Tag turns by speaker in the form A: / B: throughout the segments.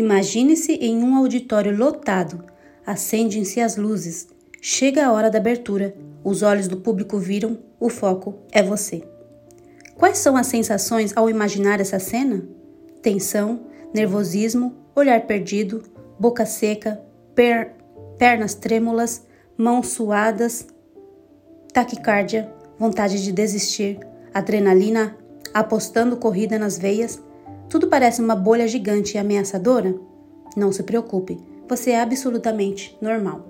A: Imagine-se em um auditório lotado. Acendem-se as luzes. Chega a hora da abertura. Os olhos do público viram, o foco é você. Quais são as sensações ao imaginar essa cena? Tensão, nervosismo, olhar perdido, boca seca, per pernas trêmulas, mãos suadas, taquicardia, vontade de desistir, adrenalina apostando corrida nas veias. Tudo parece uma bolha gigante e ameaçadora? Não se preocupe, você é absolutamente normal.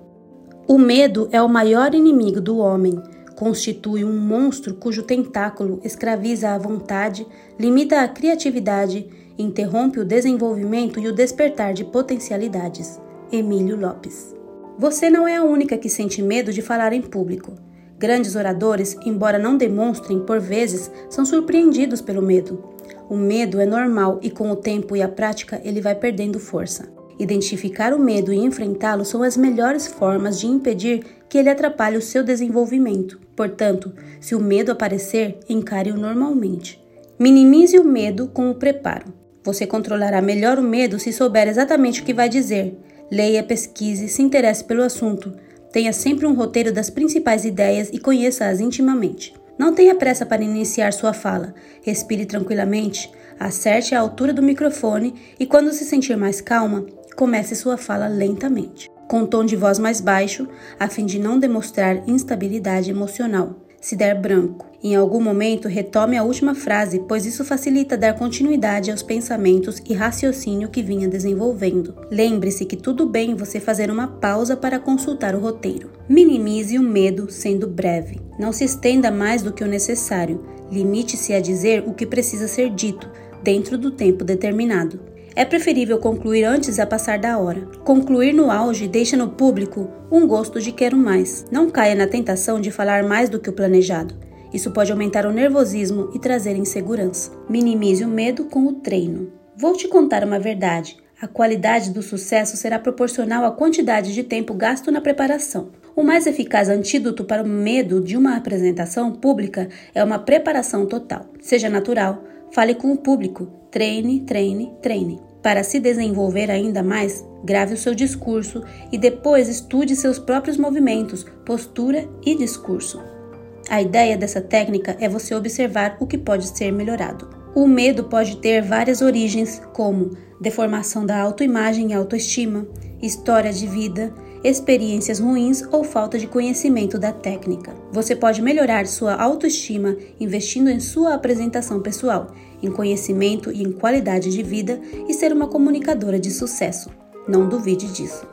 A: O medo é o maior inimigo do homem. Constitui um monstro cujo tentáculo escraviza a vontade, limita a criatividade, interrompe o desenvolvimento e o despertar de potencialidades. Emílio Lopes. Você não é a única que sente medo de falar em público. Grandes oradores, embora não demonstrem por vezes, são surpreendidos pelo medo. O medo é normal e com o tempo e a prática ele vai perdendo força. Identificar o medo e enfrentá-lo são as melhores formas de impedir que ele atrapalhe o seu desenvolvimento. Portanto, se o medo aparecer, encare-o normalmente. Minimize o medo com o preparo. Você controlará melhor o medo se souber exatamente o que vai dizer. Leia, pesquise, se interesse pelo assunto. Tenha sempre um roteiro das principais ideias e conheça-as intimamente. Não tenha pressa para iniciar sua fala. Respire tranquilamente, acerte a altura do microfone e, quando se sentir mais calma, comece sua fala lentamente, com um tom de voz mais baixo, a fim de não demonstrar instabilidade emocional. Se der branco, em algum momento retome a última frase, pois isso facilita dar continuidade aos pensamentos e raciocínio que vinha desenvolvendo. Lembre-se que tudo bem você fazer uma pausa para consultar o roteiro. Minimize o medo sendo breve. Não se estenda mais do que o necessário. Limite-se a dizer o que precisa ser dito, dentro do tempo determinado. É preferível concluir antes a passar da hora. Concluir no auge deixa no público um gosto de quero mais. Não caia na tentação de falar mais do que o planejado. Isso pode aumentar o nervosismo e trazer insegurança. Minimize o medo com o treino. Vou te contar uma verdade. A qualidade do sucesso será proporcional à quantidade de tempo gasto na preparação. O mais eficaz antídoto para o medo de uma apresentação pública é uma preparação total. Seja natural, fale com o público, treine, treine, treine. Para se desenvolver ainda mais, grave o seu discurso e depois estude seus próprios movimentos, postura e discurso. A ideia dessa técnica é você observar o que pode ser melhorado. O medo pode ter várias origens, como deformação da autoimagem e autoestima, história de vida, experiências ruins ou falta de conhecimento da técnica. Você pode melhorar sua autoestima investindo em sua apresentação pessoal, em conhecimento e em qualidade de vida e ser uma comunicadora de sucesso. Não duvide disso.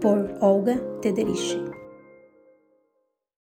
A: Por Olga Tederich